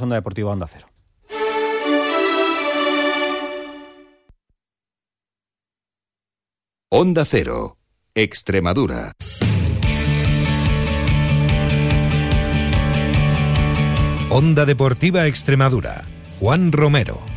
Onda Deportiva Onda Cero. Onda Cero, Extremadura. Onda Deportiva Extremadura. Juan Romero.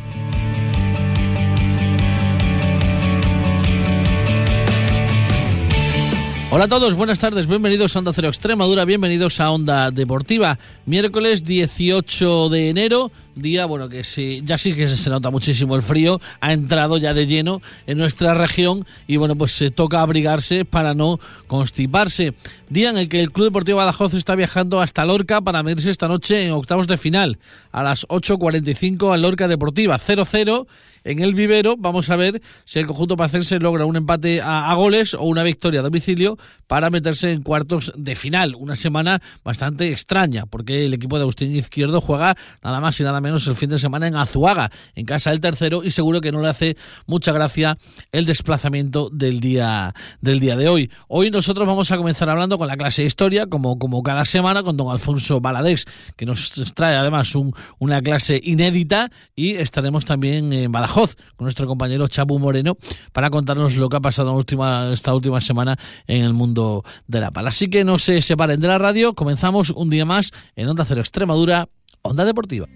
Hola a todos, buenas tardes, bienvenidos a Onda Cero Extremadura, bienvenidos a Onda Deportiva. Miércoles 18 de enero, día, bueno, que sí, ya sí que se nota muchísimo el frío, ha entrado ya de lleno en nuestra región y bueno, pues se toca abrigarse para no constiparse. Día en el que el Club Deportivo Badajoz está viajando hasta Lorca para medirse esta noche en octavos de final, a las 8.45 a Lorca Deportiva, 0-0 en el vivero. Vamos a ver si el conjunto pacense logra un empate a, goles o una victoria a domicilio para meterse en cuartos de final. Una semana bastante extraña, porque el equipo de Agustín Izquierdo juega nada más y nada menos el fin de semana en Azuaga, en casa del tercero, y seguro que no le hace mucha gracia el desplazamiento del día, del día de hoy. Hoy nosotros vamos a comenzar hablando con la clase de historia, como, como cada semana, con don Alfonso Baladés, que nos trae además un, una clase inédita, y estaremos también en Badajoz con nuestro compañero Chapu Moreno para contarnos lo que ha pasado última, esta última semana en el mundo de la pala. Así que no se separen de la radio, comenzamos un día más en Onda Cero Extremadura, Onda Deportiva.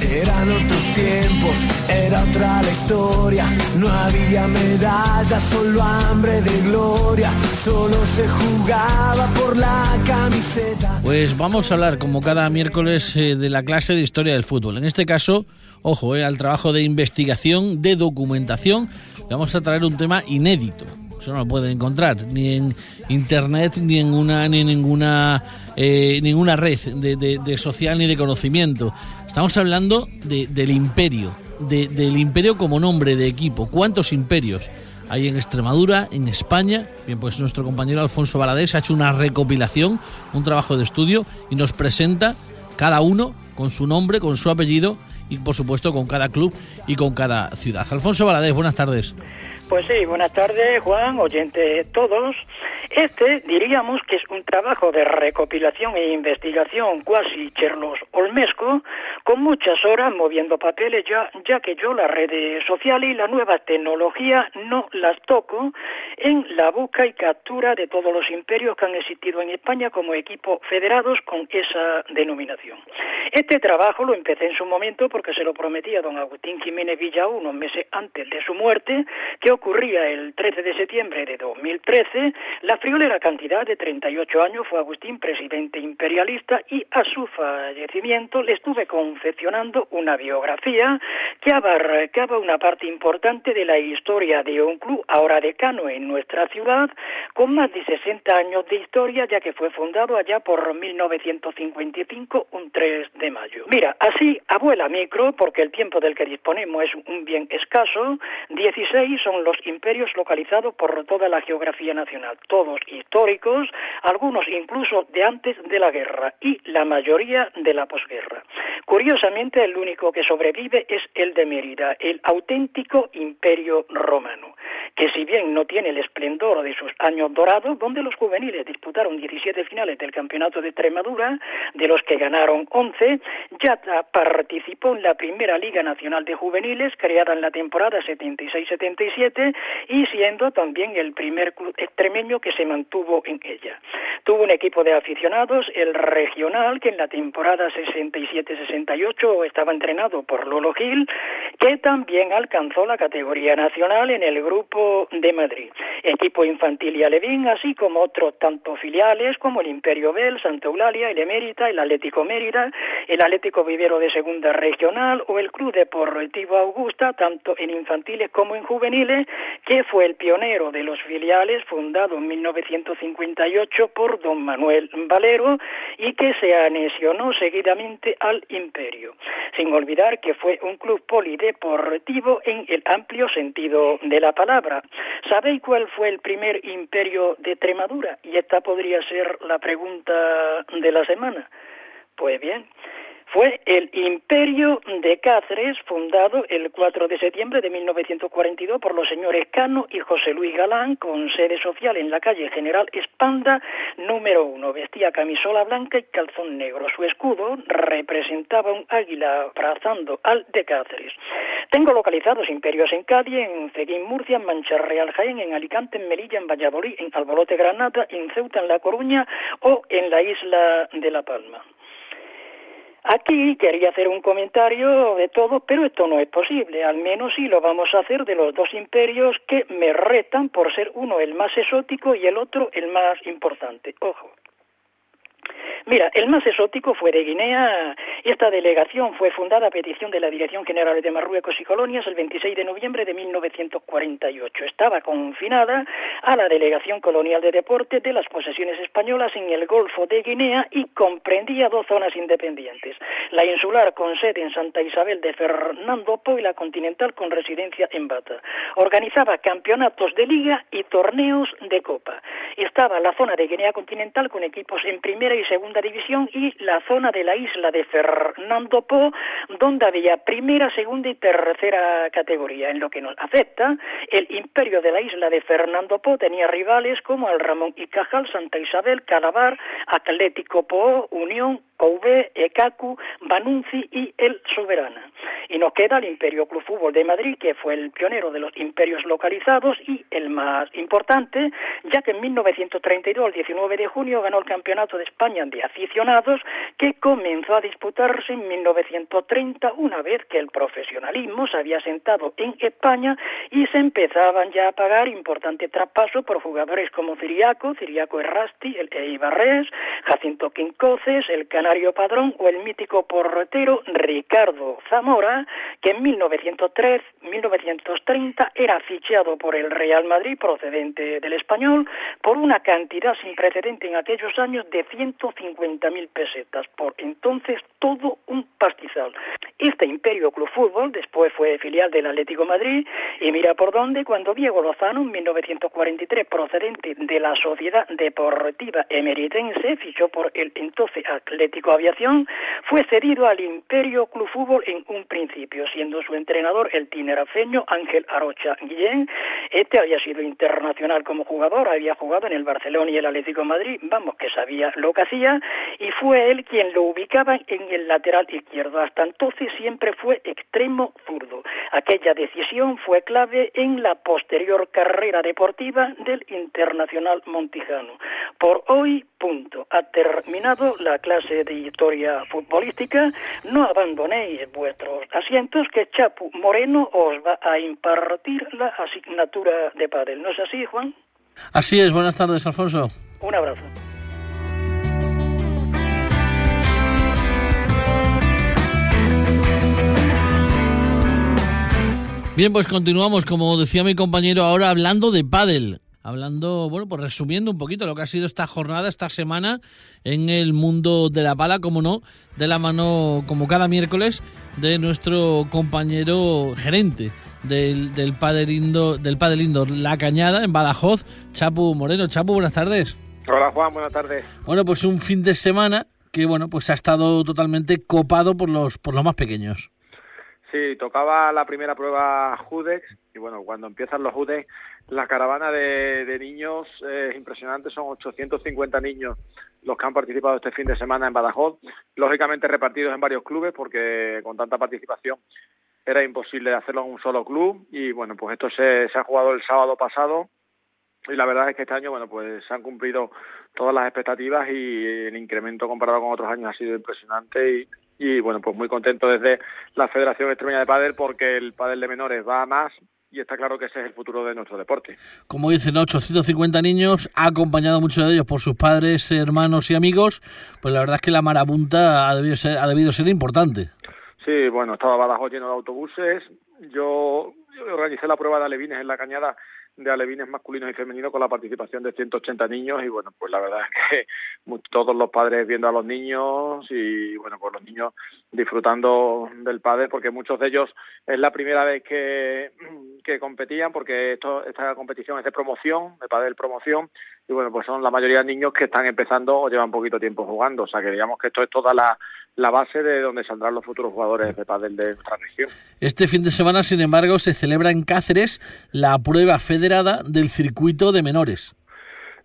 Eran otros tiempos, era otra la historia. No había medallas, solo hambre de gloria. Solo se jugaba por la camiseta. Pues vamos a hablar, como cada miércoles, eh, de la clase de historia del fútbol. En este caso, ojo, eh, al trabajo de investigación, de documentación. Vamos a traer un tema inédito. Eso no lo pueden encontrar ni en internet ni en una ni en ninguna eh, ninguna red de, de, social ni de conocimiento. Estamos hablando de, del imperio, del imperio como nombre de equipo. ¿Cuántos imperios hay en Extremadura, en España? Bien, pues nuestro compañero Alfonso Baladés ha hecho una recopilación, un trabajo de estudio y nos presenta cada uno con su nombre, con su apellido y por supuesto con cada club y con cada ciudad. Alfonso Baladés, buenas tardes. Pues sí, buenas tardes, Juan, oyentes todos. Este diríamos que es un trabajo de recopilación e investigación cuasi Cherlos Olmesco, con muchas horas moviendo papeles, ya, ya que yo las redes sociales y la nueva tecnología no las toco en la busca y captura de todos los imperios que han existido en España como equipos federados con esa denominación. Este trabajo lo empecé en su momento porque se lo prometía don Agustín Jiménez Villa unos meses antes de su muerte, que ocurría el 13 de septiembre de 2013. La friolera cantidad de 38 años fue Agustín presidente imperialista y a su fallecimiento le estuve confeccionando una biografía que abarcaba una parte importante de la historia de un club ahora decano en nuestra ciudad con más de 60 años de historia ya que fue fundado allá por 1955 un 3 de mayo. Mira, así abuela micro porque el tiempo del que disponemos es un bien escaso, 16 son los imperios localizados por toda la geografía nacional, históricos, algunos incluso de antes de la guerra y la mayoría de la posguerra. Curiosamente, el único que sobrevive es el de Mérida, el auténtico imperio romano, que si bien no tiene el esplendor de sus años dorados, donde los juveniles disputaron 17 finales del campeonato de Extremadura, de los que ganaron 11, ya participó en la primera Liga Nacional de Juveniles, creada en la temporada 76-77, y siendo también el primer club extremeño que se mantuvo en ella. Tuvo un equipo de aficionados, el regional, que en la temporada 67-68 estaba entrenado por Lolo Gil, que también alcanzó la categoría nacional en el grupo de Madrid. Equipo infantil y alevín, así como otros tantos filiales como el Imperio Bel, Santa Eulalia, el Emérita, el Atlético Mérida, el Atlético Vivero de Segunda Regional o el Club Deportivo Augusta, tanto en infantiles como en juveniles, que fue el pionero de los filiales, fundado en 1958 por don Manuel Valero y que se anexionó seguidamente al imperio. Sin olvidar que fue un club polideportivo en el amplio sentido de la palabra. ¿Sabéis cuál fue el primer imperio de Extremadura? Y esta podría ser la pregunta de la semana. Pues bien, fue el Imperio de Cáceres, fundado el 4 de septiembre de 1942 por los señores Cano y José Luis Galán, con sede social en la calle General Espanda, número uno. Vestía camisola blanca y calzón negro. Su escudo representaba un águila abrazando al de Cáceres. Tengo localizados imperios en Cádiz, en Ceguín, Murcia, en Mancha Real Jaén, en Alicante, en Melilla, en Valladolid, en Albolote Granada, en Ceuta, en La Coruña o en la isla de La Palma. Aquí quería hacer un comentario de todo, pero esto no es posible. Al menos sí lo vamos a hacer de los dos imperios que me retan por ser uno el más exótico y el otro el más importante. Ojo. Mira, el más exótico fue de Guinea. Esta delegación fue fundada a petición de la Dirección General de Marruecos y Colonias el 26 de noviembre de 1948. Estaba confinada a la Delegación Colonial de Deporte de las posesiones españolas en el Golfo de Guinea y comprendía dos zonas independientes, la insular con sede en Santa Isabel de Fernando Po y la continental con residencia en Bata. Organizaba campeonatos de liga y torneos de copa. Estaba la zona de Guinea continental con equipos en primera y segunda división y la zona de la isla de Fernando Po, donde había primera, segunda y tercera categoría. En lo que nos afecta, el imperio de la isla de Fernando Po tenía rivales como el Ramón y Cajal, Santa Isabel, Calabar, Atlético Po, Unión, OV, ECACU, Banunci y el Soberana. Y nos queda el Imperio Club Fútbol de Madrid, que fue el pionero de los imperios localizados y el más importante, ya que en 1932, el 19 de junio, ganó el Campeonato de España aficionados, que comenzó a disputarse en 1930, una vez que el profesionalismo se había sentado en España y se empezaban ya a pagar importante traspaso por jugadores como Ciriaco, Ciriaco Errasti, el Eibarres, Jacinto Quincoces, el Canario Padrón o el mítico portero Ricardo Zamora, que en 1903-1930 era fichado por el Real Madrid procedente del español por una cantidad sin precedente en aquellos años de 150.000 pesetas, por entonces todo un pastizal. Este Imperio Club Fútbol después fue filial del Atlético Madrid y mira por dónde cuando Diego Lozano en 1943 procedente de la Sociedad Deportiva Emeritense fichó por el entonces Atlético Aviación fue cedido al Imperio Club Fútbol en un principio, siendo su entrenador el tinerafeño Ángel Arocha Guillén. Este había sido internacional como jugador, había jugado en el Barcelona y el Atlético Madrid, vamos, que sabía lo que hacía, y fue él quien lo ubicaba en el lateral izquierdo. Hasta entonces siempre fue extremo zurdo. Aquella decisión fue clave en la posterior carrera deportiva del internacional montijano. Por hoy, punto. Ha terminado la clase de historia futbolística. No abandonéis vuestros asientos que Chapu Moreno os va a impartir la asignatura de pádel. ¿No es así, Juan? Así es. Buenas tardes, Alfonso. Un abrazo. Bien, pues continuamos, como decía mi compañero, ahora hablando de pádel. Hablando, bueno, pues resumiendo un poquito lo que ha sido esta jornada, esta semana en el mundo de la pala, como no, de la mano, como cada miércoles, de nuestro compañero gerente del, del Padelindo, del Padelindo La Cañada, en Badajoz, Chapu Moreno. Chapu, buenas tardes. Hola Juan, buenas tardes. Bueno, pues un fin de semana que, bueno, pues ha estado totalmente copado por los, por los más pequeños. Sí, tocaba la primera prueba Judex y bueno, cuando empiezan los Judex, la caravana de, niños es impresionante, son 850 niños los que han participado este fin de semana en Badajoz, lógicamente repartidos en varios clubes porque con tanta participación era imposible hacerlo en un solo club y bueno, pues esto se, se ha jugado el sábado pasado y la verdad es que este año, bueno, pues se han cumplido todas las expectativas y el incremento comparado con otros años ha sido impresionante y, y bueno, pues muy contento desde la Federación Extremeña de Padel porque el pádel de menores va a más y está claro que ese es el futuro de nuestro deporte. Como dicen, 850 niños, ha acompañado muchos de ellos por sus padres, hermanos y amigos, pues la verdad es que la marabunta ha debido ser, ha debido ser importante. Sí, bueno, estaba Badajoz lleno de autobuses, yo organicé la prueba de alevines en la cañada de alevines masculinos y femeninos con la participación de 180 niños y bueno, pues la verdad es que todos los padres viendo a los niños y bueno, pues los niños disfrutando del pádel porque muchos de ellos es la primera vez que, que competían porque esto, esta competición es de promoción, de pádel promoción y bueno, pues son la mayoría de niños que están empezando o llevan poquito tiempo jugando, o sea que digamos que esto es toda la, la base de donde saldrán los futuros jugadores de pádel de nuestra región. Este fin de semana, sin embargo, se celebra en Cáceres la prueba federada del circuito de menores.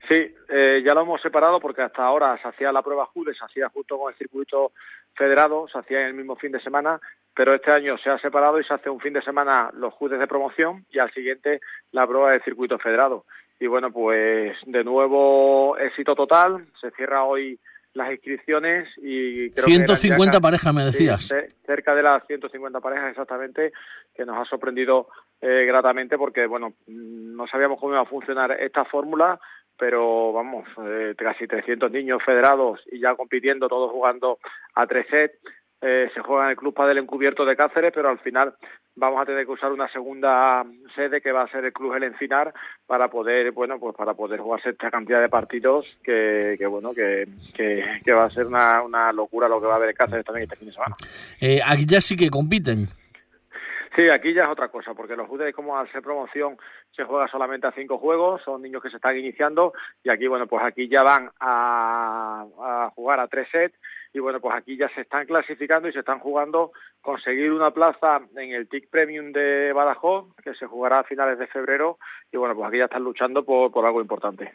Sí, eh, ya lo hemos separado porque hasta ahora se hacía la prueba JUDE, se hacía justo con el circuito federado, se hacía en el mismo fin de semana, pero este año se ha separado y se hace un fin de semana los JUDES de promoción y al siguiente la prueba del circuito federado. Y bueno, pues de nuevo éxito total, se cierra hoy las inscripciones y creo 150 parejas me decías. cerca de las 150 parejas exactamente, que nos ha sorprendido eh, gratamente porque bueno, no sabíamos cómo iba a funcionar esta fórmula, pero vamos, eh, casi 300 niños federados y ya compitiendo, todos jugando a tres sets. Eh, se juega en el Club Padel Encubierto de Cáceres, pero al final vamos a tener que usar una segunda sede que va a ser el Club El Encinar para poder, bueno, pues para poder jugarse esta cantidad de partidos que, que bueno, que, que, va a ser una, una locura lo que va a haber en Cáceres también este fin de semana. Eh, aquí ya sí que compiten. Sí, aquí ya es otra cosa, porque los judes como al ser promoción se juega solamente a cinco juegos, son niños que se están iniciando y aquí, bueno, pues aquí ya van a, a jugar a tres sets y bueno, pues aquí ya se están clasificando y se están jugando conseguir una plaza en el TIC Premium de Badajoz, que se jugará a finales de febrero y bueno, pues aquí ya están luchando por, por algo importante.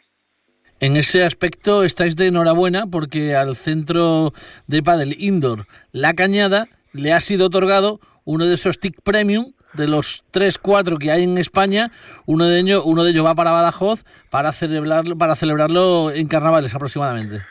En ese aspecto estáis de enhorabuena porque al centro de Padel Indoor La Cañada le ha sido otorgado uno de esos TIC Premium de los 3, 4 que hay en España, uno de ellos, uno de ellos va para Badajoz para celebrarlo, para celebrarlo en carnavales aproximadamente.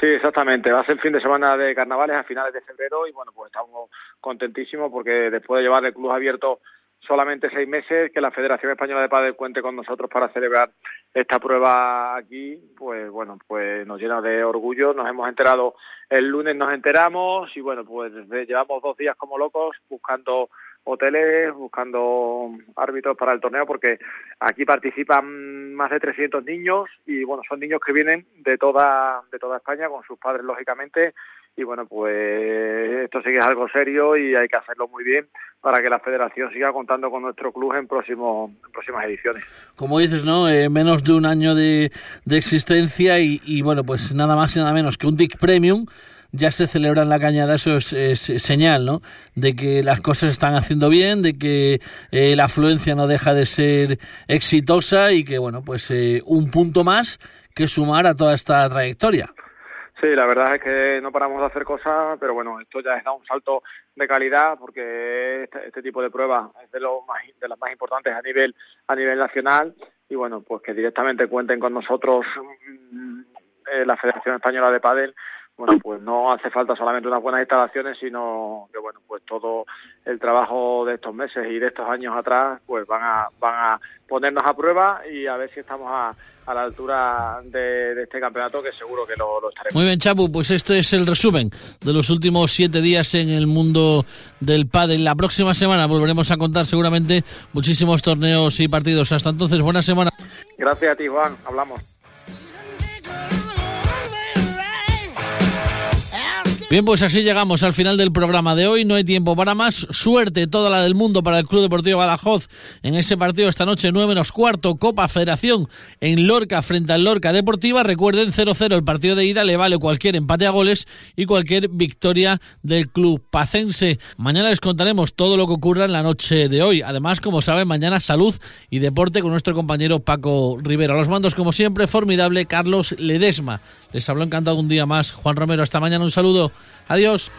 Sí, exactamente. Va a ser el fin de semana de carnavales a finales de febrero y bueno, pues estamos contentísimos porque después de llevar el club abierto solamente seis meses, que la Federación Española de Padel cuente con nosotros para celebrar esta prueba aquí, pues bueno, pues nos llena de orgullo. Nos hemos enterado el lunes, nos enteramos y bueno, pues llevamos dos días como locos buscando hoteles, buscando árbitros para el torneo, porque aquí participan más de 300 niños y bueno, son niños que vienen de toda de toda España con sus padres lógicamente y bueno, pues esto sí que es algo serio y hay que hacerlo muy bien para que la federación siga contando con nuestro club en, próximo, en próximas ediciones. Como dices, ¿no? Eh, menos de un año de, de existencia y, y, bueno, pues nada más y nada menos que un TIC Premium ya se celebra en la cañada, eso es, señal, ¿no? De que las cosas están haciendo bien, de que eh, la afluencia no deja de ser exitosa y que, bueno, pues eh, un punto más que sumar a toda esta trayectoria. Sí, la verdad es que no paramos de hacer cosas, pero bueno, esto ya es da un salto de calidad porque este, este, tipo de pruebas es de, lo más, de las más importantes a nivel a nivel nacional. Y bueno, pues que directamente cuenten con nosotros mm, eh, la Federación Española de Padel bueno, pues no hace falta solamente unas buenas instalaciones, sino que bueno, pues todo el trabajo de estos meses y de estos años atrás, pues van a, van a ponernos a prueba y a ver si estamos a, a la altura de, este campeonato, que seguro que lo, lo, estaremos. Muy bien, Chapu, pues este es el resumen de los últimos siete días en el mundo del pádel. La próxima semana volveremos a contar seguramente muchísimos torneos y partidos. Hasta entonces, buena semana. Gracias a ti, Juan. Hablamos. Bien, pues así llegamos al final del programa de hoy. No hay tiempo para más. Suerte toda la del mundo para el Club Deportivo Badajoz en ese partido esta noche, 9 menos cuarto, Copa Federación en Lorca frente al Lorca Deportiva. Recuerden, 0-0 el partido de ida, le vale cualquier empate a goles y cualquier victoria del club pacense. Mañana les contaremos todo lo que ocurra en la noche de hoy. Además, como saben, mañana salud y deporte con nuestro compañero Paco Rivera. Los mandos, como siempre, formidable Carlos Ledesma. Les habló encantado un día más Juan Romero. Hasta mañana, un saludo. Adiós.